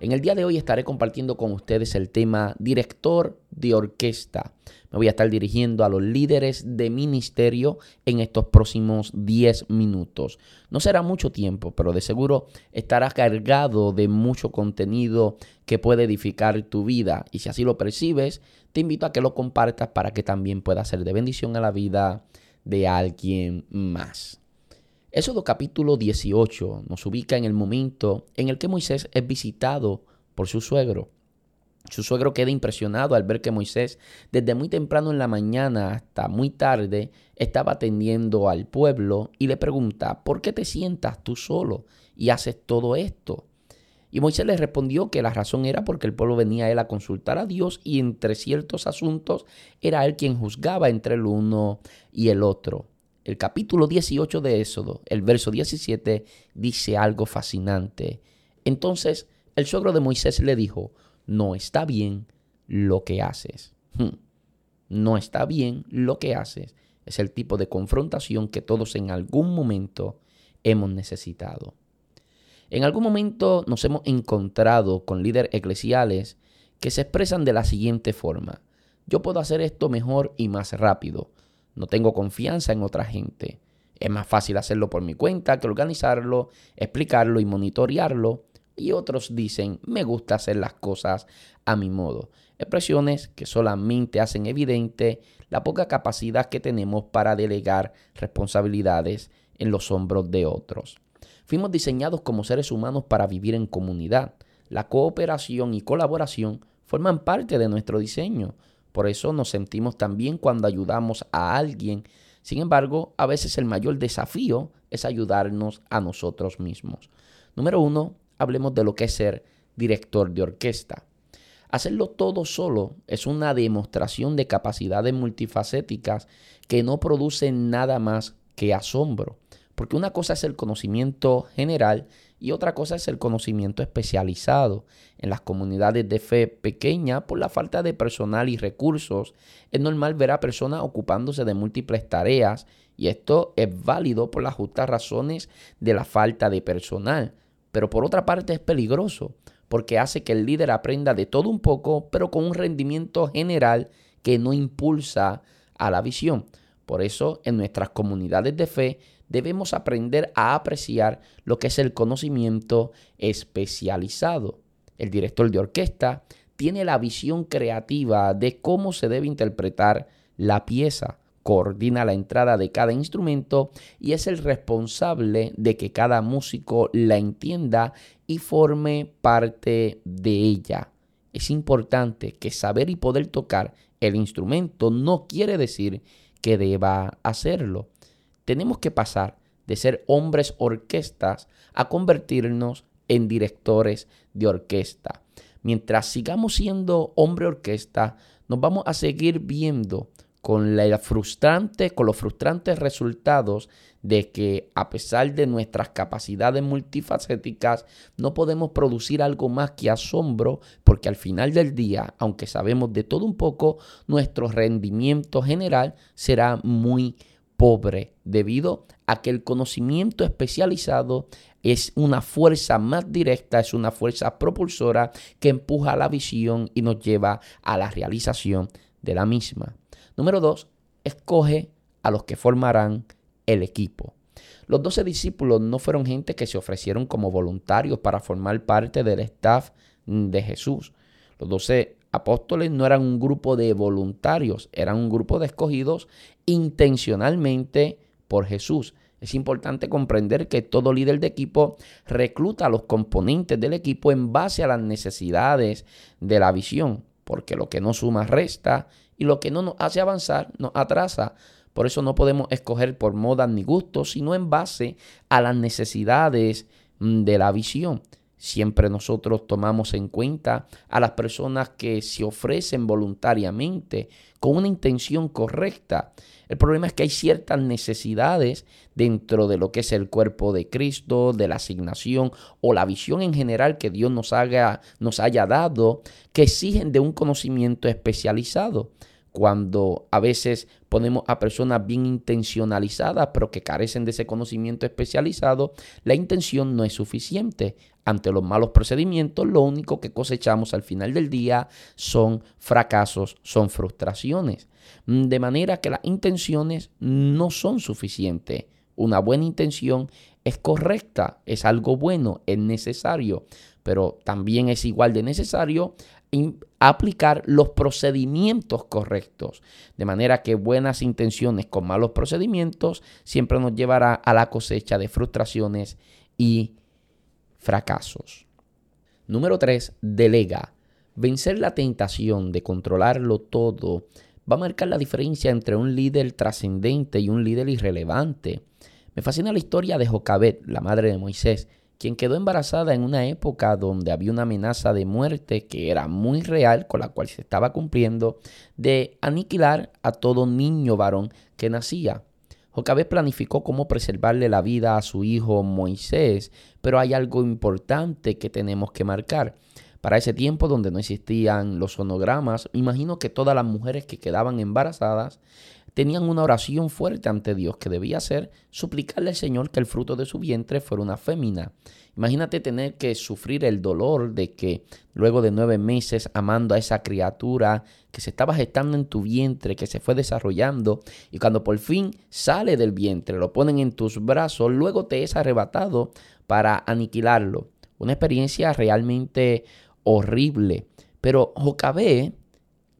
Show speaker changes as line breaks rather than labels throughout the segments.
En el día de hoy estaré compartiendo con ustedes el tema director de orquesta. Me voy a estar dirigiendo a los líderes de ministerio en estos próximos 10 minutos. No será mucho tiempo, pero de seguro estará cargado de mucho contenido que puede edificar tu vida. Y si así lo percibes, te invito a que lo compartas para que también pueda ser de bendición a la vida de alguien más. Éxodo capítulo 18 nos ubica en el momento en el que Moisés es visitado por su suegro. Su suegro queda impresionado al ver que Moisés, desde muy temprano en la mañana hasta muy tarde, estaba atendiendo al pueblo y le pregunta, ¿por qué te sientas tú solo y haces todo esto? Y Moisés le respondió que la razón era porque el pueblo venía a él a consultar a Dios y entre ciertos asuntos era él quien juzgaba entre el uno y el otro el capítulo 18 de Éxodo, el verso 17, dice algo fascinante. Entonces el suegro de Moisés le dijo, no está bien lo que haces. Hmm. No está bien lo que haces. Es el tipo de confrontación que todos en algún momento hemos necesitado. En algún momento nos hemos encontrado con líderes eclesiales que se expresan de la siguiente forma. Yo puedo hacer esto mejor y más rápido. No tengo confianza en otra gente. Es más fácil hacerlo por mi cuenta que organizarlo, explicarlo y monitorearlo. Y otros dicen, me gusta hacer las cosas a mi modo. Expresiones que solamente hacen evidente la poca capacidad que tenemos para delegar responsabilidades en los hombros de otros. Fuimos diseñados como seres humanos para vivir en comunidad. La cooperación y colaboración forman parte de nuestro diseño. Por eso nos sentimos tan bien cuando ayudamos a alguien. Sin embargo, a veces el mayor desafío es ayudarnos a nosotros mismos. Número uno, hablemos de lo que es ser director de orquesta. Hacerlo todo solo es una demostración de capacidades multifacéticas que no producen nada más que asombro. Porque una cosa es el conocimiento general y otra cosa es el conocimiento especializado. En las comunidades de fe pequeñas, por la falta de personal y recursos, es normal ver a personas ocupándose de múltiples tareas y esto es válido por las justas razones de la falta de personal. Pero por otra parte es peligroso porque hace que el líder aprenda de todo un poco, pero con un rendimiento general que no impulsa a la visión. Por eso en nuestras comunidades de fe debemos aprender a apreciar lo que es el conocimiento especializado. El director de orquesta tiene la visión creativa de cómo se debe interpretar la pieza, coordina la entrada de cada instrumento y es el responsable de que cada músico la entienda y forme parte de ella. Es importante que saber y poder tocar el instrumento no quiere decir que deba hacerlo tenemos que pasar de ser hombres orquestas a convertirnos en directores de orquesta. Mientras sigamos siendo hombre orquesta, nos vamos a seguir viendo con, con los frustrantes resultados de que a pesar de nuestras capacidades multifacéticas, no podemos producir algo más que asombro, porque al final del día, aunque sabemos de todo un poco, nuestro rendimiento general será muy pobre debido a que el conocimiento especializado es una fuerza más directa, es una fuerza propulsora que empuja la visión y nos lleva a la realización de la misma. Número dos, escoge a los que formarán el equipo. Los doce discípulos no fueron gente que se ofrecieron como voluntarios para formar parte del staff de Jesús. Los doce apóstoles no eran un grupo de voluntarios, eran un grupo de escogidos intencionalmente por Jesús. Es importante comprender que todo líder de equipo recluta a los componentes del equipo en base a las necesidades de la visión, porque lo que no suma resta y lo que no nos hace avanzar nos atrasa. Por eso no podemos escoger por moda ni gusto, sino en base a las necesidades mm, de la visión. Siempre nosotros tomamos en cuenta a las personas que se ofrecen voluntariamente con una intención correcta. El problema es que hay ciertas necesidades dentro de lo que es el cuerpo de Cristo, de la asignación o la visión en general que Dios nos, haga, nos haya dado, que exigen de un conocimiento especializado cuando a veces ponemos a personas bien intencionalizadas, pero que carecen de ese conocimiento especializado, la intención no es suficiente. Ante los malos procedimientos, lo único que cosechamos al final del día son fracasos, son frustraciones. De manera que las intenciones no son suficientes. Una buena intención es correcta, es algo bueno, es necesario, pero también es igual de necesario aplicar los procedimientos correctos. De manera que buenas intenciones con malos procedimientos siempre nos llevará a la cosecha de frustraciones y fracasos. Número 3. Delega. Vencer la tentación de controlarlo todo va a marcar la diferencia entre un líder trascendente y un líder irrelevante. Me fascina la historia de Jocabet, la madre de Moisés, quien quedó embarazada en una época donde había una amenaza de muerte que era muy real, con la cual se estaba cumpliendo, de aniquilar a todo niño varón que nacía. Jocabet planificó cómo preservarle la vida a su hijo Moisés, pero hay algo importante que tenemos que marcar. Para ese tiempo donde no existían los sonogramas, imagino que todas las mujeres que quedaban embarazadas tenían una oración fuerte ante Dios que debía ser suplicarle al Señor que el fruto de su vientre fuera una fémina. Imagínate tener que sufrir el dolor de que luego de nueve meses amando a esa criatura que se estaba gestando en tu vientre, que se fue desarrollando, y cuando por fin sale del vientre, lo ponen en tus brazos, luego te es arrebatado para aniquilarlo. Una experiencia realmente horrible. Pero Jocabé,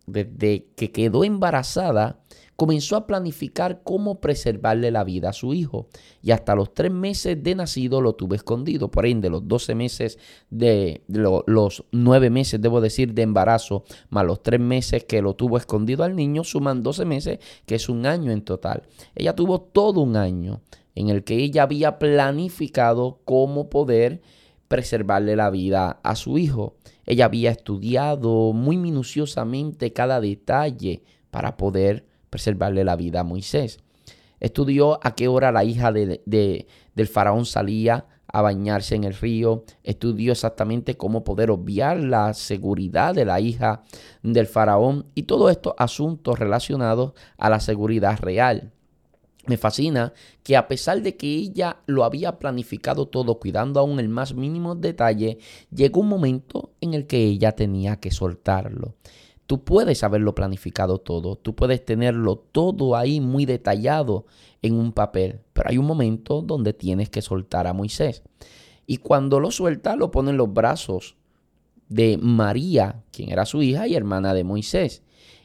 desde que quedó embarazada, comenzó a planificar cómo preservarle la vida a su hijo. Y hasta los tres meses de nacido lo tuvo escondido. Por ende, los doce meses de, los nueve meses, debo decir, de embarazo, más los tres meses que lo tuvo escondido al niño, suman doce meses, que es un año en total. Ella tuvo todo un año en el que ella había planificado cómo poder preservarle la vida a su hijo. Ella había estudiado muy minuciosamente cada detalle para poder preservarle la vida a Moisés. Estudió a qué hora la hija de, del faraón salía a bañarse en el río, estudió exactamente cómo poder obviar la seguridad de la hija del faraón y todos estos asuntos relacionados a la seguridad real. Me fascina que a pesar de que ella lo había planificado todo cuidando aún el más mínimo detalle, llegó un momento en el que ella tenía que soltarlo. Tú puedes haberlo planificado todo, tú puedes tenerlo todo ahí muy detallado en un papel, pero hay un momento donde tienes que soltar a Moisés. Y cuando lo suelta, lo pone en los brazos de María, quien era su hija y hermana de Moisés.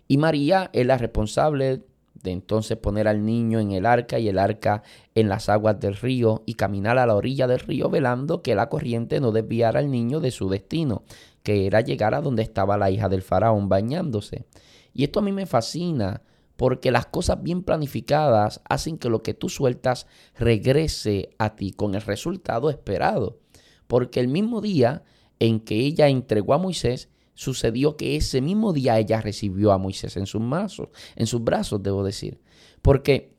Y María es la responsable de entonces poner al niño en el arca y el arca en las aguas del río y caminar a la orilla del río velando que la corriente no desviara al niño de su destino, que era llegar a donde estaba la hija del faraón bañándose. Y esto a mí me fascina porque las cosas bien planificadas hacen que lo que tú sueltas regrese a ti con el resultado esperado. Porque el mismo día en que ella entregó a Moisés, sucedió que ese mismo día ella recibió a Moisés en sus brazos, en sus brazos, debo decir. Porque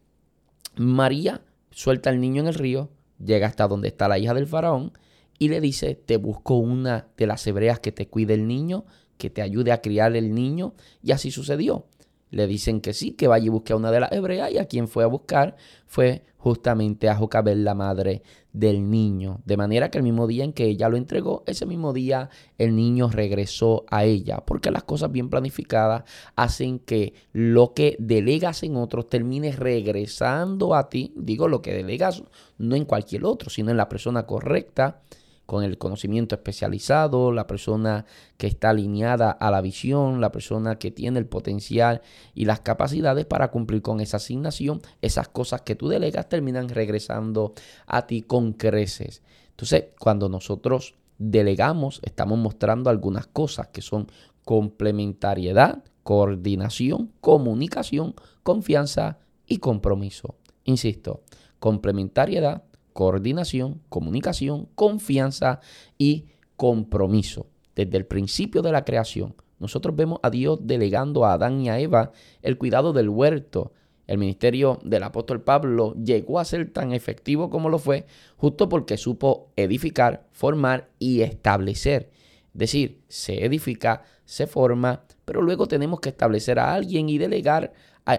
María suelta al niño en el río, llega hasta donde está la hija del faraón y le dice, te busco una de las hebreas que te cuide el niño, que te ayude a criar el niño. Y así sucedió. Le dicen que sí, que vaya y busque a una de las hebreas y a quien fue a buscar fue justamente a Jocabel, la madre del niño. De manera que el mismo día en que ella lo entregó, ese mismo día el niño regresó a ella, porque las cosas bien planificadas hacen que lo que delegas en otros termine regresando a ti. Digo lo que delegas no en cualquier otro, sino en la persona correcta con el conocimiento especializado, la persona que está alineada a la visión, la persona que tiene el potencial y las capacidades para cumplir con esa asignación, esas cosas que tú delegas terminan regresando a ti con creces. Entonces, cuando nosotros delegamos, estamos mostrando algunas cosas que son complementariedad, coordinación, comunicación, confianza y compromiso. Insisto, complementariedad, coordinación, comunicación, confianza y compromiso. Desde el principio de la creación, nosotros vemos a Dios delegando a Adán y a Eva el cuidado del huerto. El ministerio del apóstol Pablo llegó a ser tan efectivo como lo fue justo porque supo edificar, formar y establecer. Decir, se edifica, se forma, pero luego tenemos que establecer a alguien y delegar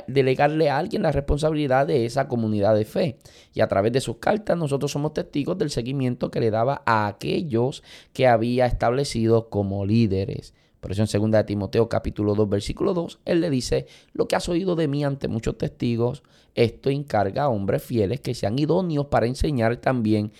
delegarle a alguien la responsabilidad de esa comunidad de fe. Y a través de sus cartas nosotros somos testigos del seguimiento que le daba a aquellos que había establecido como líderes. Por eso en 2 Timoteo capítulo 2 versículo 2, él le dice, lo que has oído de mí ante muchos testigos, esto encarga a hombres fieles que sean idóneos para enseñar también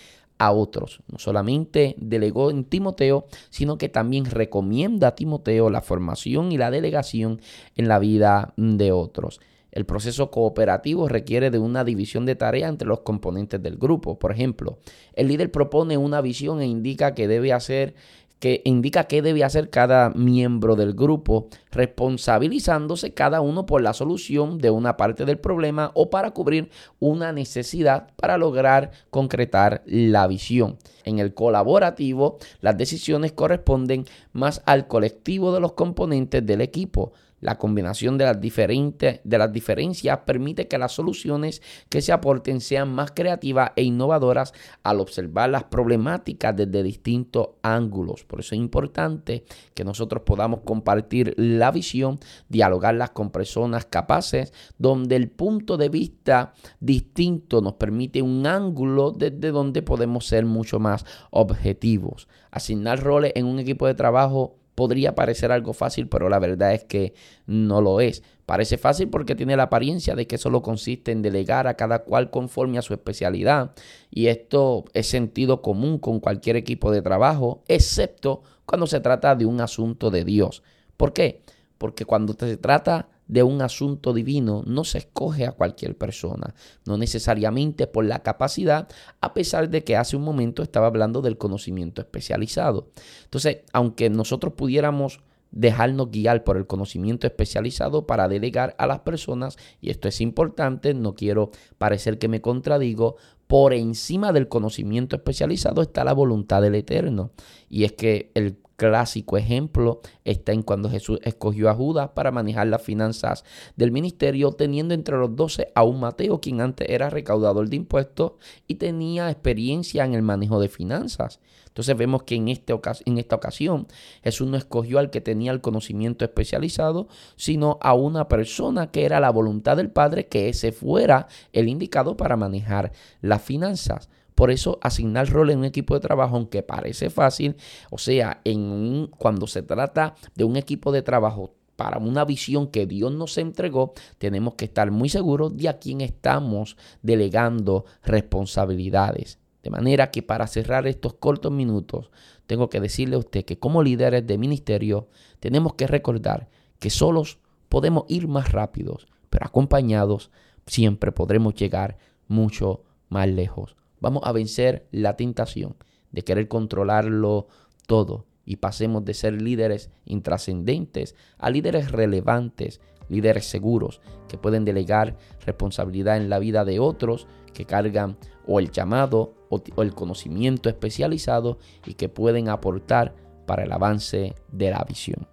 a otros. No solamente delegó en Timoteo, sino que también recomienda a Timoteo la formación y la delegación en la vida de otros. El proceso cooperativo requiere de una división de tarea entre los componentes del grupo. Por ejemplo, el líder propone una visión e indica que debe hacer que indica qué debe hacer cada miembro del grupo, responsabilizándose cada uno por la solución de una parte del problema o para cubrir una necesidad para lograr concretar la visión. En el colaborativo, las decisiones corresponden más al colectivo de los componentes del equipo. La combinación de las, diferentes, de las diferencias permite que las soluciones que se aporten sean más creativas e innovadoras al observar las problemáticas desde distintos ángulos. Por eso es importante que nosotros podamos compartir la visión, dialogarlas con personas capaces, donde el punto de vista distinto nos permite un ángulo desde donde podemos ser mucho más objetivos. Asignar roles en un equipo de trabajo podría parecer algo fácil, pero la verdad es que no lo es. Parece fácil porque tiene la apariencia de que solo consiste en delegar a cada cual conforme a su especialidad. Y esto es sentido común con cualquier equipo de trabajo, excepto cuando se trata de un asunto de Dios. ¿Por qué? Porque cuando se trata de un asunto divino no se escoge a cualquier persona, no necesariamente por la capacidad, a pesar de que hace un momento estaba hablando del conocimiento especializado. Entonces, aunque nosotros pudiéramos dejarnos guiar por el conocimiento especializado para delegar a las personas, y esto es importante, no quiero parecer que me contradigo, por encima del conocimiento especializado está la voluntad del Eterno. Y es que el clásico ejemplo está en cuando Jesús escogió a Judas para manejar las finanzas del ministerio, teniendo entre los doce a un Mateo, quien antes era recaudador de impuestos y tenía experiencia en el manejo de finanzas. Entonces vemos que en, este en esta ocasión Jesús no escogió al que tenía el conocimiento especializado, sino a una persona que era la voluntad del Padre que ese fuera el indicado para manejar las finanzas. Por eso asignar rol en un equipo de trabajo, aunque parece fácil, o sea, en cuando se trata de un equipo de trabajo para una visión que Dios nos entregó, tenemos que estar muy seguros de a quién estamos delegando responsabilidades. De manera que para cerrar estos cortos minutos, tengo que decirle a usted que como líderes de ministerio tenemos que recordar que solos podemos ir más rápidos, pero acompañados siempre podremos llegar mucho más lejos. Vamos a vencer la tentación de querer controlarlo todo y pasemos de ser líderes intrascendentes a líderes relevantes, líderes seguros que pueden delegar responsabilidad en la vida de otros que cargan o el llamado o, el conocimiento especializado y que pueden aportar para el avance de la visión.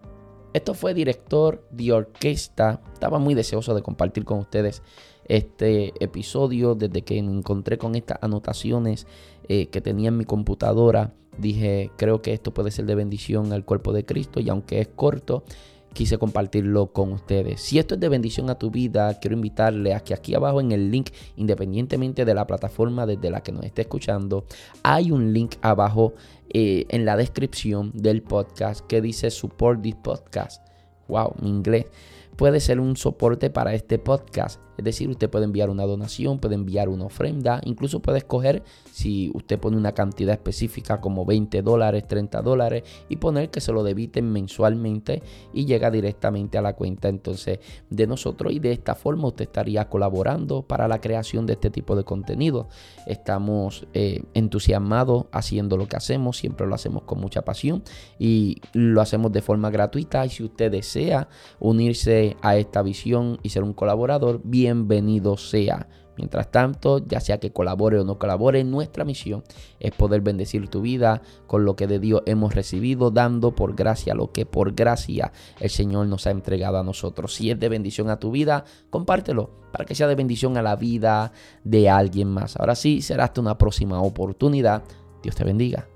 Esto fue director de orquesta. Estaba muy deseoso de compartir con ustedes este episodio, desde que me encontré con estas anotaciones eh, que tenía en mi computadora, dije, creo que esto puede ser de bendición al cuerpo de Cristo y aunque es corto, quise compartirlo con ustedes. Si esto es de bendición a tu vida, quiero invitarle a que aquí abajo en el link, independientemente de la plataforma desde la que nos esté escuchando, hay un link abajo eh, en la descripción del podcast que dice Support this podcast. Wow, mi inglés puede ser un soporte para este podcast. Es decir, usted puede enviar una donación, puede enviar una ofrenda, incluso puede escoger si usted pone una cantidad específica como 20 dólares, 30 dólares y poner que se lo debiten mensualmente y llega directamente a la cuenta entonces de nosotros y de esta forma usted estaría colaborando para la creación de este tipo de contenido. Estamos eh, entusiasmados haciendo lo que hacemos, siempre lo hacemos con mucha pasión y lo hacemos de forma gratuita y si usted desea unirse a esta visión y ser un colaborador, bienvenido sea. Mientras tanto, ya sea que colabore o no colabore, nuestra misión es poder bendecir tu vida con lo que de Dios hemos recibido, dando por gracia lo que por gracia el Señor nos ha entregado a nosotros. Si es de bendición a tu vida, compártelo para que sea de bendición a la vida de alguien más. Ahora sí, será hasta una próxima oportunidad. Dios te bendiga.